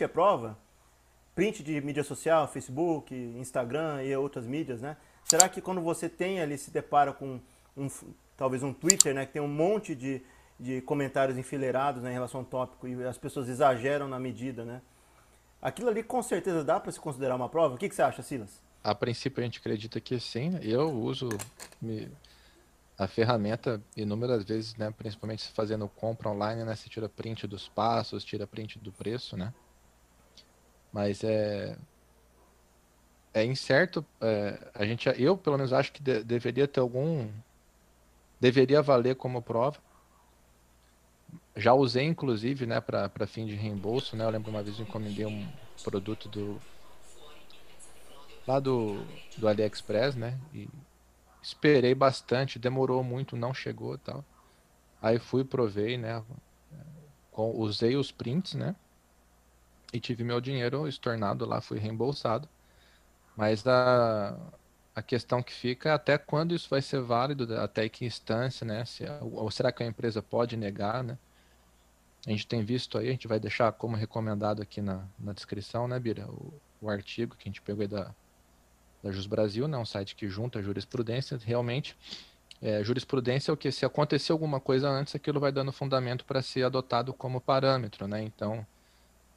é prova? Print de mídia social, Facebook, Instagram e outras mídias, né? Será que quando você tem ali, se depara com um, talvez um Twitter, né, que tem um monte de, de comentários enfileirados né, em relação ao tópico e as pessoas exageram na medida, né? Aquilo ali com certeza dá para se considerar uma prova? O que, que você acha, Silas? A princípio a gente acredita que sim. Eu uso a ferramenta inúmeras vezes, né? Principalmente fazendo compra online, né? Você tira print dos passos, tira print do preço, né? Mas é é incerto. É, a gente, eu pelo menos acho que de, deveria ter algum, deveria valer como prova. Já usei inclusive, né, para fim de reembolso, né? Eu lembro uma vez eu encomendei um produto do lá do, do AliExpress, né? E esperei bastante, demorou muito, não chegou, tal. Aí fui, provei, né? Usei os prints, né? E tive meu dinheiro estornado lá, fui reembolsado. Mas a, a questão que fica é até quando isso vai ser válido, até que instância, né? Se, ou será que a empresa pode negar, né? A gente tem visto aí, a gente vai deixar como recomendado aqui na, na descrição, né, Bira? O, o artigo que a gente pegou aí da, da Jus Brasil, né? Um site que junta jurisprudência. Realmente, é, jurisprudência é o que? Se acontecer alguma coisa antes, aquilo vai dando fundamento para ser adotado como parâmetro, né? Então.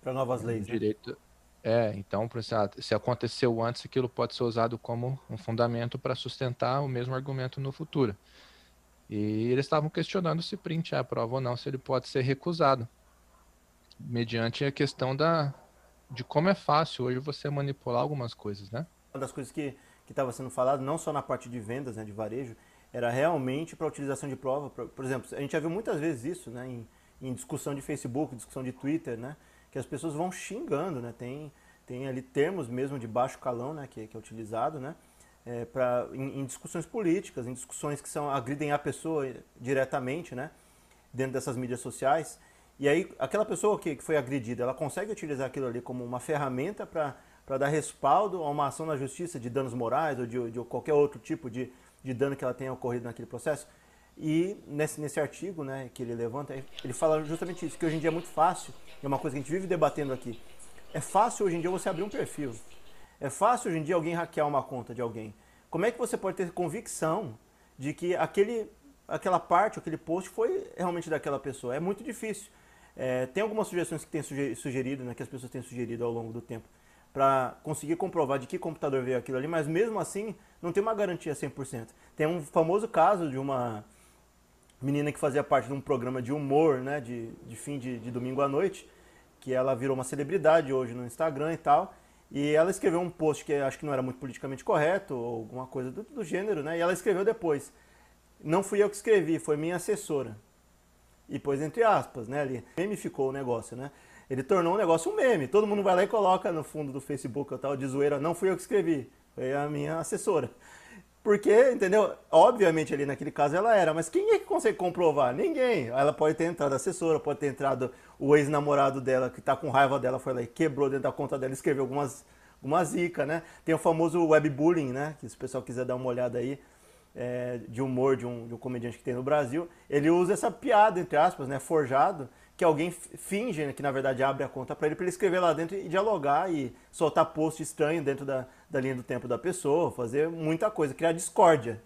Para novas leis. Né? Direito? É, então, se aconteceu antes, aquilo pode ser usado como um fundamento para sustentar o mesmo argumento no futuro. E eles estavam questionando se print é a prova ou não, se ele pode ser recusado, mediante a questão da, de como é fácil hoje você manipular algumas coisas, né? Uma das coisas que estava sendo falado, não só na parte de vendas, né, de varejo, era realmente para utilização de prova. Por, por, exemplo, a gente já viu muitas vezes isso né, em, em discussão de Facebook, discussão de Twitter, né? Que as pessoas vão xingando, né? Tem, tem ali termos mesmo de baixo calão, né? Que, que é utilizado, né? É, pra, em, em, discussões políticas, em discussões que são agridem a pessoa diretamente, né? Dentro dessas mídias sociais. E aí, aquela pessoa que, que foi agredida, ela consegue utilizar aquilo ali como uma ferramenta para dar respaldo a uma ação na justiça de danos morais ou de, de qualquer outro tipo de, de dano que ela tenha ocorrido naquele processo. E nesse, nesse artigo né, que ele levanta, ele fala justamente isso, que hoje em dia é muito fácil, é uma coisa que a gente vive debatendo aqui. É fácil hoje em dia você abrir um perfil. É fácil hoje em dia alguém hackear uma conta de alguém. Como é que você pode ter convicção de que aquele, aquela parte, aquele post foi realmente daquela pessoa? É muito difícil. É, tem algumas sugestões que tem sugerido, né, que as pessoas têm sugerido ao longo do tempo, para conseguir comprovar de que computador veio aquilo ali, mas mesmo assim não tem uma garantia 100%. Tem um famoso caso de uma menina que fazia parte de um programa de humor, né, de, de fim de, de domingo à noite, que ela virou uma celebridade hoje no Instagram e tal. E ela escreveu um post que acho que não era muito politicamente correto, ou alguma coisa do, do gênero, né? E ela escreveu depois. Não fui eu que escrevi, foi minha assessora. E pôs entre aspas, né? Ali, memificou o negócio, né? Ele tornou o negócio um meme. Todo mundo vai lá e coloca no fundo do Facebook ou tal, de zoeira, não fui eu que escrevi, foi a minha assessora. Porque, entendeu? Obviamente ali naquele caso ela era, mas quem é que consegue comprovar? Ninguém. Ela pode ter entrado a assessora, pode ter entrado o ex-namorado dela que tá com raiva dela, foi lá e quebrou dentro da conta dela, escreveu algumas, algumas zica, né? Tem o famoso webbullying, né? Que se o pessoal quiser dar uma olhada aí, é, de humor de um, de um comediante que tem no Brasil, ele usa essa piada, entre aspas, né? Forjado, que alguém finge né, que na verdade abre a conta para ele, para ele escrever lá dentro e dialogar e soltar post estranho dentro da, da linha do tempo da pessoa, fazer muita coisa, criar discórdia.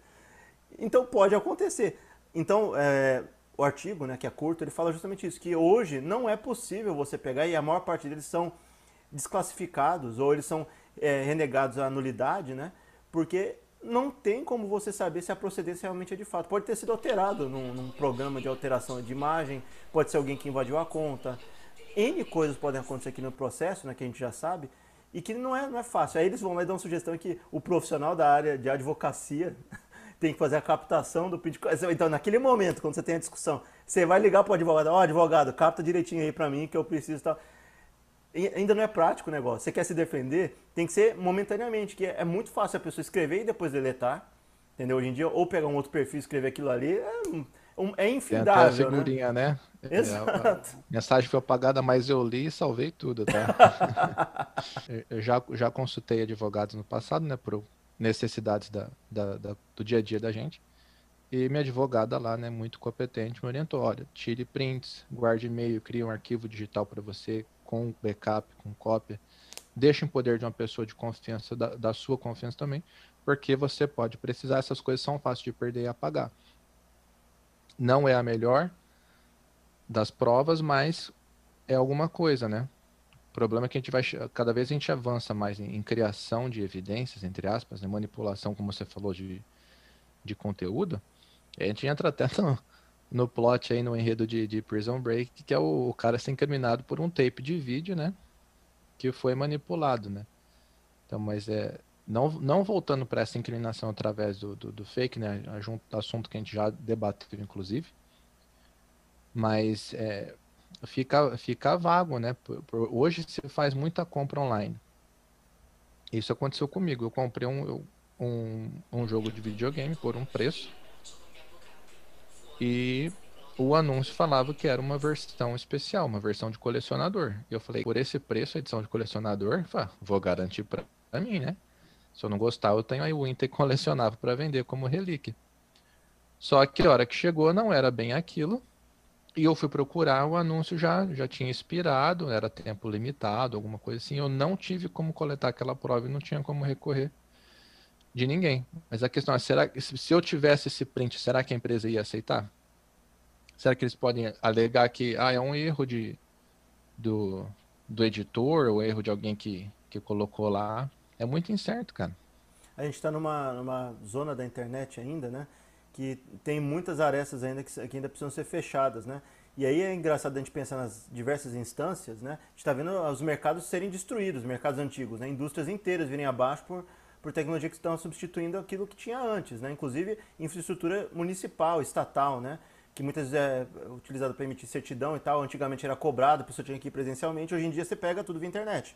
Então pode acontecer. Então, é, o artigo, né, que é curto, ele fala justamente isso, que hoje não é possível você pegar, e a maior parte deles são desclassificados, ou eles são é, renegados à nulidade, né, porque não tem como você saber se a procedência realmente é de fato. Pode ter sido alterado num, num, programa de alteração de imagem, pode ser alguém que invadiu a conta. N coisas podem acontecer aqui no processo, né, que a gente já sabe, e que não é, não é fácil. Aí eles vão lá e dão uma sugestão que o profissional da área de advocacia tem que fazer a captação do pedido. Então, naquele momento, quando você tem a discussão, você vai ligar para o advogado, ó, oh, advogado, capta direitinho aí para mim que eu preciso tal ainda não é prático o negócio. Você quer se defender, tem que ser momentaneamente, que é, muito fácil a pessoa escrever e depois deletar, entendeu? Hoje em dia, ou pegar um outro perfil e escrever aquilo ali, é, é infindável, Tem até a figurinha, né? né? Exato. É, a mensagem foi apagada, mas eu li e salvei tudo, tá? eu já, já consultei advogados no passado, né, por necessidades da, da, da, do dia a dia da gente. E minha advogada lá, né, muito competente, me orientou, olha, tire prints, guarde e-mail, crie um arquivo digital para você, com backup, com cópia, deixa em poder de uma pessoa de confiança, da, da sua confiança também, porque você pode precisar, essas coisas são fáceis de perder e apagar. Não é a melhor das provas, mas é alguma coisa, né? O problema é que a gente vai, cada vez a gente avança mais em, em criação de evidências, entre aspas, né? manipulação, como você falou, de, de conteúdo. a gente entra até no, no plot aí, no enredo de, de Prison Break, que é o, o cara ser incriminado por um tape de vídeo, né? Que foi manipulado, né? Então, mas é, não, não voltando para essa inclinação através do, do, do fake, né? Assunto que a gente já debateu, inclusive. Mas é, fica, fica vago, né? Por, por, hoje se faz muita compra online. Isso aconteceu comigo. Eu comprei um, um, um jogo de videogame por um preço. E o anúncio falava que era uma versão especial, uma versão de colecionador. E eu falei, por esse preço, edição de colecionador, vou garantir para mim, né? Se eu não gostar, eu tenho aí o Inter colecionável para vender como relíquia. Só que a hora que chegou não era bem aquilo. E eu fui procurar, o anúncio já, já tinha expirado, era tempo limitado, alguma coisa assim. Eu não tive como coletar aquela prova e não tinha como recorrer de ninguém. Mas a questão é, será se eu tivesse esse print, será que a empresa ia aceitar? Será que eles podem alegar que ah, é um erro de, do, do editor ou erro de alguém que, que colocou lá? É muito incerto, cara. A gente está numa, numa zona da internet ainda, né? que tem muitas arestas ainda que, que, ainda precisam ser fechadas, né? E aí é engraçado a gente pensar nas diversas instâncias, né? A gente está vendo os mercados serem destruídos, os mercados antigos, né? Indústrias inteiras virem abaixo por, por tecnologia que estão substituindo aquilo que tinha antes, né? Inclusive infraestrutura municipal, estatal, né? Que muitas vezes é utilizada para emitir certidão e tal. Antigamente era cobrado, a pessoa tinha que ir presencialmente. Hoje em dia você pega tudo via internet.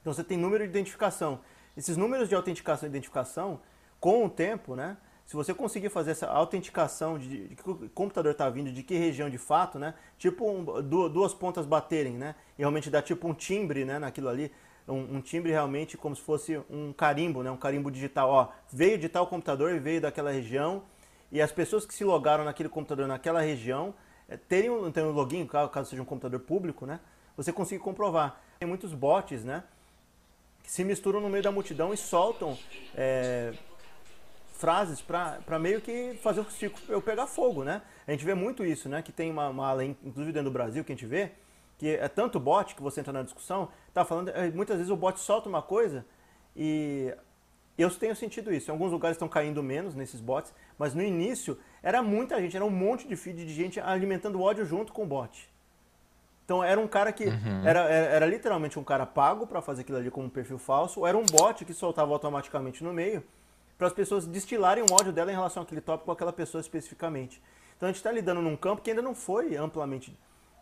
Então você tem número de identificação. Esses números de autenticação e identificação, com o tempo, né? se você conseguir fazer essa autenticação de, de que o computador está vindo, de que região de fato, né? Tipo um, duas pontas baterem, né? E realmente dá tipo um timbre, né? Naquilo ali, um, um, timbre realmente como se fosse um carimbo, né? Um carimbo digital. Ó, veio de tal computador veio daquela região. E as pessoas que se logaram naquele computador naquela região é, terem um, terem um login, caso seja um computador público, né? Você consegue comprovar. Tem muitos bots, né? Que se misturam no meio da multidão e soltam é, frases para meio que fazer o circo eu pegar fogo, né? A gente vê muito isso, né? Que tem uma, uma inclusive dentro do Brasil, que a gente vê, que é tanto bot que você entra na discussão, tá falando, é, muitas vezes o bot solta uma coisa e eu tenho sentido isso. Em alguns lugares estão caindo menos nesses bots, mas no início era muita gente, era um monte de feed de gente alimentando ódio junto com o bot. Então era um cara que uhum. era, era, era, literalmente um cara pago para fazer aquilo ali como um perfil falso, ou era um bot que soltava automaticamente no meio para as pessoas destilarem um ódio dela em relação àquele tópico com aquela pessoa especificamente. Então a gente está lidando num campo que ainda não foi amplamente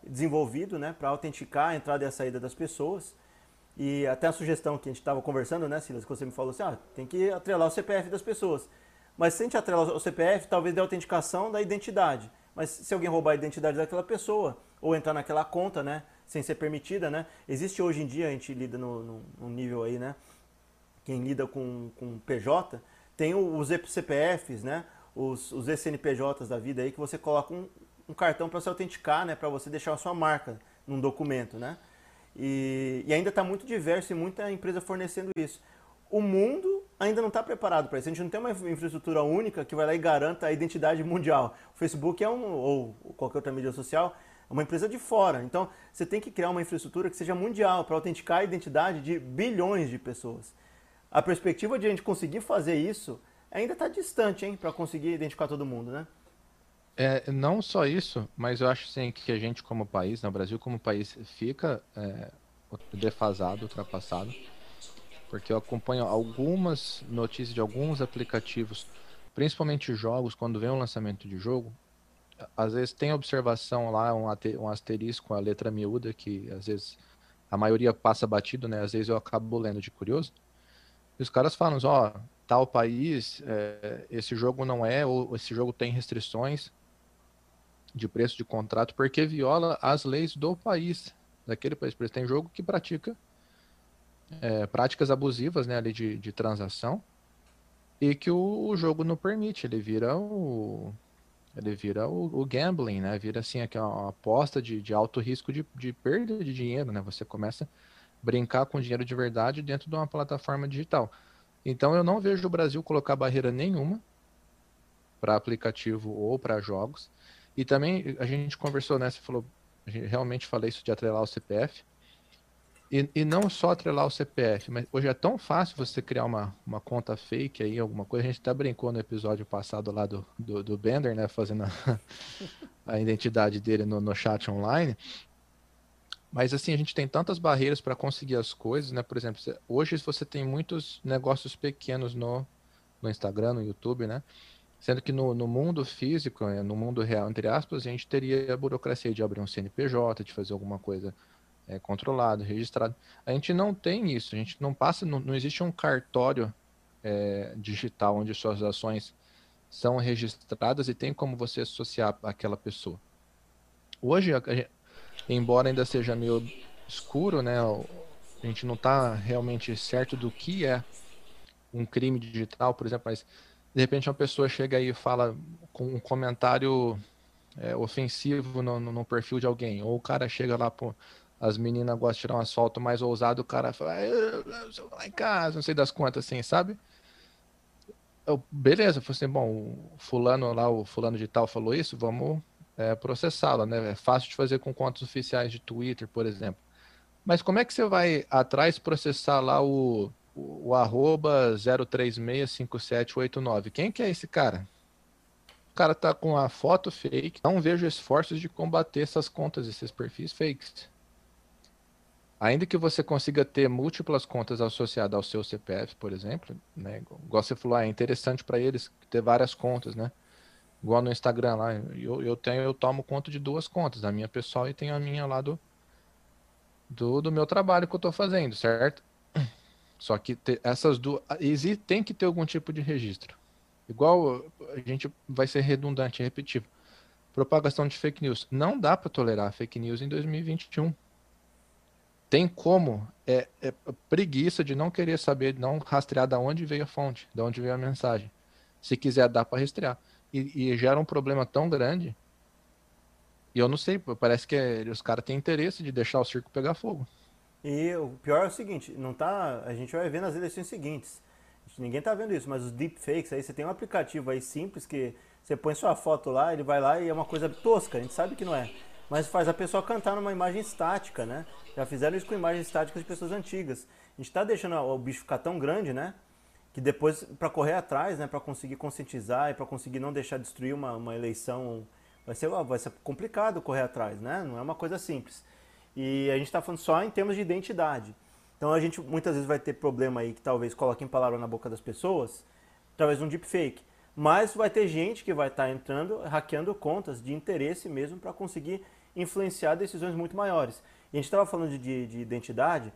desenvolvido né, para autenticar a entrada e a saída das pessoas. E até a sugestão que a gente estava conversando, né, Silas, que você me falou assim, ah, tem que atrelar o CPF das pessoas. Mas se a gente atrelar o CPF, talvez dê autenticação da identidade. Mas se alguém roubar a identidade daquela pessoa, ou entrar naquela conta, né, sem ser permitida, né, existe hoje em dia, a gente lida no, no, no nível aí, né, quem lida com, com PJ, tem os CPFs, né? Os, os ECNPJs da vida aí que você coloca um, um cartão para se autenticar, né? Para você deixar a sua marca num documento, né? E, e ainda está muito diverso e muita empresa fornecendo isso. O mundo ainda não está preparado para isso. A gente não tem uma infraestrutura única que vai lá e garanta a identidade mundial. O Facebook é um, ou qualquer outra mídia social, é uma empresa de fora. Então, você tem que criar uma infraestrutura que seja mundial para autenticar a identidade de bilhões de pessoas a perspectiva de a gente conseguir fazer isso ainda está distante, hein, para conseguir identificar todo mundo, né? É, não só isso, mas eu acho sim que a gente como país, no né, Brasil como país, fica é, defasado, ultrapassado, porque eu acompanho algumas notícias de alguns aplicativos, principalmente jogos, quando vem um lançamento de jogo, às vezes tem observação lá, um, asterisco com a letra miúda, que às vezes a maioria passa batido, né? Às vezes eu acabo lendo de curioso. E os caras falam, ó, oh, tal país, é, esse jogo não é, ou esse jogo tem restrições de preço de contrato porque viola as leis do país, daquele país. Porque tem jogo que pratica é, práticas abusivas né, ali de, de transação e que o, o, jogo não permite, ele vira o, ele vira o, o gambling, né? Vira assim, aquela aposta de, de alto risco de, de perda de dinheiro, né? Você começa a brincar com dinheiro de verdade dentro de uma plataforma digital. Então eu não vejo o Brasil colocar barreira nenhuma para aplicativo ou para jogos. E também a gente conversou, né? Você falou, realmente falei isso de atrelar o CPF. E, e não só atrelar o CPF, mas hoje é tão fácil você criar uma, uma conta fake aí, alguma coisa. A gente até brincou no episódio passado lá do, do, do Bender, né? Fazendo a, a identidade dele no, no chat online. Mas assim, a gente tem tantas barreiras para conseguir as coisas, né? Por exemplo, hoje você tem muitos negócios pequenos no, no Instagram, no YouTube, né? Sendo que no, no mundo físico, né, no mundo real, entre aspas, a gente teria a burocracia de abrir um CNPJ, de fazer alguma coisa é, controlado, registrado. A gente não tem isso, a gente não passa, não, não existe um cartório é, digital onde suas ações são registradas e tem como você associar aquela pessoa. Hoje, embora ainda seja meio escuro, né, a gente não está realmente certo do que é um crime digital, por exemplo, mas de repente uma pessoa chega aí e fala com um comentário é, ofensivo no, no, no, perfil de alguém, ou o cara chega lá, pô, as meninas gostam de tirar um asfalto mais ousado, o cara fala, eu, lá em casa, não sei das contas, assim, sabe? Eu, beleza, falei assim, bom, o fulano lá, o fulano de tal falou isso, vamos é, processá-la, né? É fácil de fazer com contas oficiais de Twitter, por exemplo. Mas como é que você vai atrás processar lá o, o, arroba 0365789? Quem que é esse cara? O cara tá com a foto fake, não vejo esforços de combater essas contas, esses perfis fakes. Ainda que você consiga ter múltiplas contas associadas ao seu CPF, por exemplo, né? Igual você falou, ah, é interessante para eles ter várias contas, né? Igual no Instagram lá, eu, eu tenho, eu tomo conta de duas contas, a minha pessoal e tenho a minha lá do, do, do meu trabalho que eu estou fazendo, certo? Só que ter essas duas, tem que ter algum tipo de registro. Igual a gente vai ser redundante e repetitivo. Propagação de fake news. Não dá para tolerar fake news em 2021 tem como é, é, preguiça de não querer saber, não rastrear da onde veio a fonte, de onde veio a mensagem. Se quiser, dá para rastrear. E, e, gera um problema tão grande. E eu não sei, parece que é, os caras têm interesse de deixar o circo pegar fogo. E o pior é o seguinte, não tá, a gente vai ver nas eleições seguintes. Ninguém tá vendo isso, mas os deepfakes aí, você tem um aplicativo aí simples que você põe sua foto lá, ele vai lá e é uma coisa tosca, a gente sabe que não é mas faz a pessoa cantar numa imagem estática, né? Já fizeram isso com imagens estáticas de pessoas antigas. A gente está deixando o bicho ficar tão grande, né? Que depois, para correr atrás, né? Para conseguir conscientizar e para conseguir não deixar destruir uma, uma eleição, vai ser, vai ser complicado correr atrás, né? Não é uma coisa simples. E a gente está falando só em termos de identidade. Então a gente muitas vezes vai ter problema aí que talvez coloquem palavra na boca das pessoas, através de um deepfake. Mas vai ter gente que vai estar tá entrando, hackeando contas de interesse mesmo para conseguir influenciar decisões muito maiores. E a gente estava falando de, de, de identidade,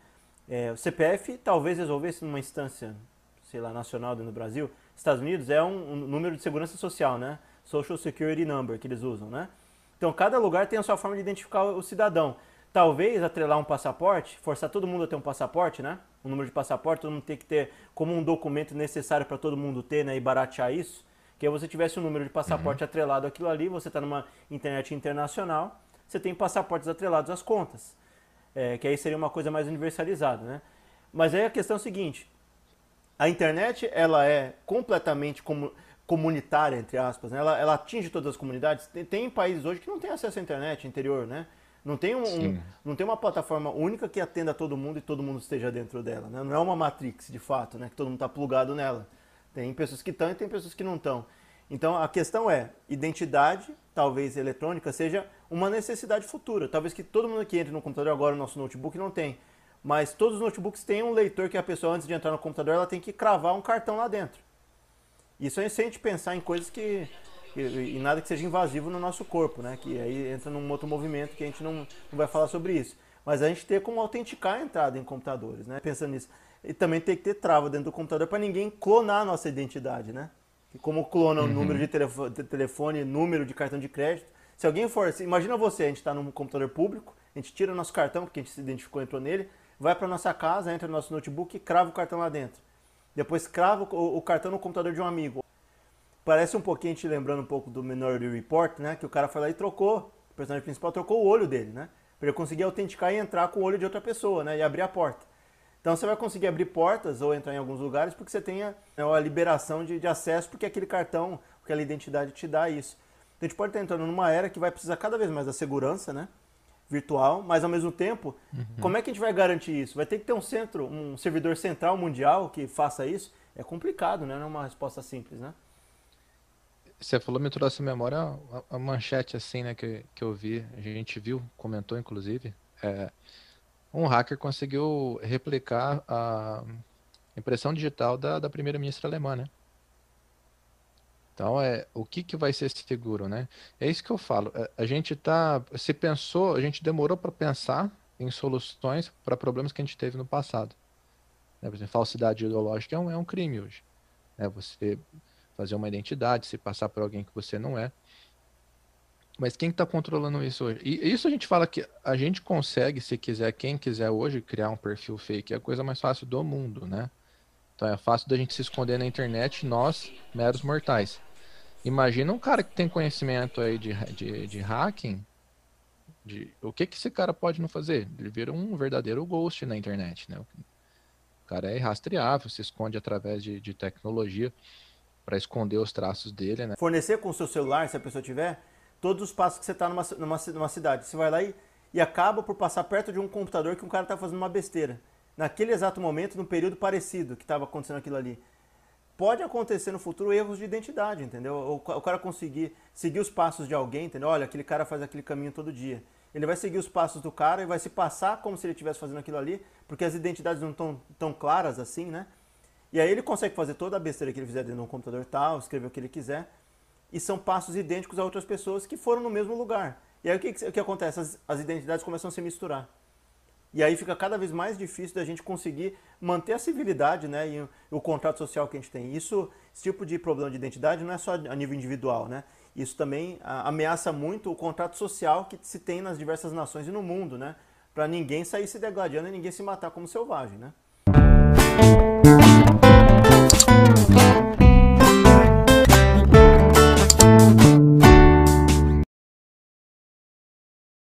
é, o CPF talvez resolvesse numa instância, sei lá, nacional dentro do Brasil. Estados Unidos é um, um, número de segurança social, né? Social Security Number que eles usam, né? Então cada lugar tem a sua forma de identificar o cidadão. Talvez atrelar um passaporte, forçar todo mundo a ter um passaporte, né? Um número de passaporte, todo mundo tem que ter como um documento necessário para todo mundo ter, né? E baratear isso. Que aí você tivesse um número de passaporte uhum. atrelado àquilo ali, você está numa internet internacional, você tem passaportes atrelados às contas, é, que aí seria uma coisa mais universalizada, né? Mas aí a questão é a seguinte, a internet ela é completamente comu comunitária, entre aspas, né? ela, ela, atinge todas as comunidades. Tem, tem, países hoje que não tem acesso à internet interior, né? Não tem, um, um, não tem uma plataforma única que atenda todo mundo e todo mundo esteja dentro dela. Né? Não é uma Matrix, de fato, né? que todo mundo está plugado nela. Tem pessoas que estão e tem pessoas que não estão. Então a questão é, identidade, talvez eletrônica, seja uma necessidade futura. Talvez que todo mundo que entre no computador agora, o nosso notebook não tem. Mas todos os notebooks têm um leitor que a pessoa, antes de entrar no computador, ela tem que cravar um cartão lá dentro. Isso é se a gente pensar em coisas que. E, nada que seja invasivo no nosso corpo, né? Que aí entra num outro movimento que a gente não, não vai falar sobre isso. Mas a gente ter como autenticar a entrada em computadores, né? Pensando nisso. E também tem que ter trava dentro do computador para ninguém clonar a nossa identidade, né? como clona o uhum. número de telefone, de telefone, número de cartão de crédito. Se alguém for, imagina você, a gente está num computador público, a gente tira nosso cartão, porque a gente se identificou, entrou nele, vai para nossa casa, entra no nosso notebook e crava o cartão lá dentro. Depois crava o, o cartão no computador de um amigo. Parece um pouquinho te lembrando um pouco do Minority Report, né? Que o cara foi lá e trocou, o personagem principal trocou o olho dele, né? Para ele conseguir autenticar e entrar com o olho de outra pessoa, né? E abrir a porta. Então você vai conseguir abrir portas ou entrar em alguns lugares porque você tem a, né, a liberação de, de, acesso, porque aquele cartão, aquela identidade te dá isso. Então a gente pode estar entrando numa era que vai precisar cada vez mais da segurança, né? Virtual, mas ao mesmo tempo, uhum. como é que a gente vai garantir isso? Vai ter que ter um centro, um servidor central mundial que faça isso? É complicado, né? Não é uma resposta simples, né? Você falou, me trouxe a memória a, a manchete assim, né, que, que eu vi, a gente viu, comentou inclusive, é, um hacker conseguiu replicar a impressão digital da, da primeira-ministra alemã, né? Então, é, o que, que vai ser seguro, né? É isso que eu falo. É, a gente tá, se pensou, a gente demorou para pensar em soluções para problemas que a gente teve no passado. Né? Por exemplo, falsidade ideológica é um, é um crime hoje. Né? Você fazer uma identidade, se passar por alguém que você não é. Mas quem está controlando isso hoje? E isso a gente fala que a gente consegue, se quiser, quem quiser hoje, criar um perfil fake. É a coisa mais fácil do mundo, né? Então é fácil da gente se esconder na internet, nós, meros mortais. Imagina um cara que tem conhecimento aí de, de, de hacking. De, o que, que esse cara pode não fazer? Ele vira um verdadeiro ghost na internet, né? O cara é rastreável, se esconde através de, de tecnologia para esconder os traços dele, né? Fornecer com o seu celular, se a pessoa tiver, todos os passos que você está numa, numa, numa cidade. Você vai lá e, e acaba por passar perto de um computador que um cara está fazendo uma besteira. Naquele exato momento, num período parecido que estava acontecendo aquilo ali. Pode acontecer no futuro erros de identidade, entendeu? O, o cara conseguir seguir os passos de alguém, entendeu? Olha, aquele cara faz aquele caminho todo dia. Ele vai seguir os passos do cara e vai se passar como se ele estivesse fazendo aquilo ali, porque as identidades não estão tão claras assim, né? E aí ele consegue fazer toda a besteira que ele fizer dentro de um computador tal, escrever o que ele quiser, e são passos idênticos a outras pessoas que foram no mesmo lugar. E aí o que, o que acontece? As, as identidades começam a se misturar. E aí fica cada vez mais difícil da gente conseguir manter a civilidade né, e o, contrato social que a gente tem. Isso, esse tipo de problema de identidade não é só a nível individual, né? Isso também a, ameaça muito o contrato social que se tem nas diversas nações e no mundo, né? Para ninguém sair se degladiando e ninguém se matar como selvagem, né?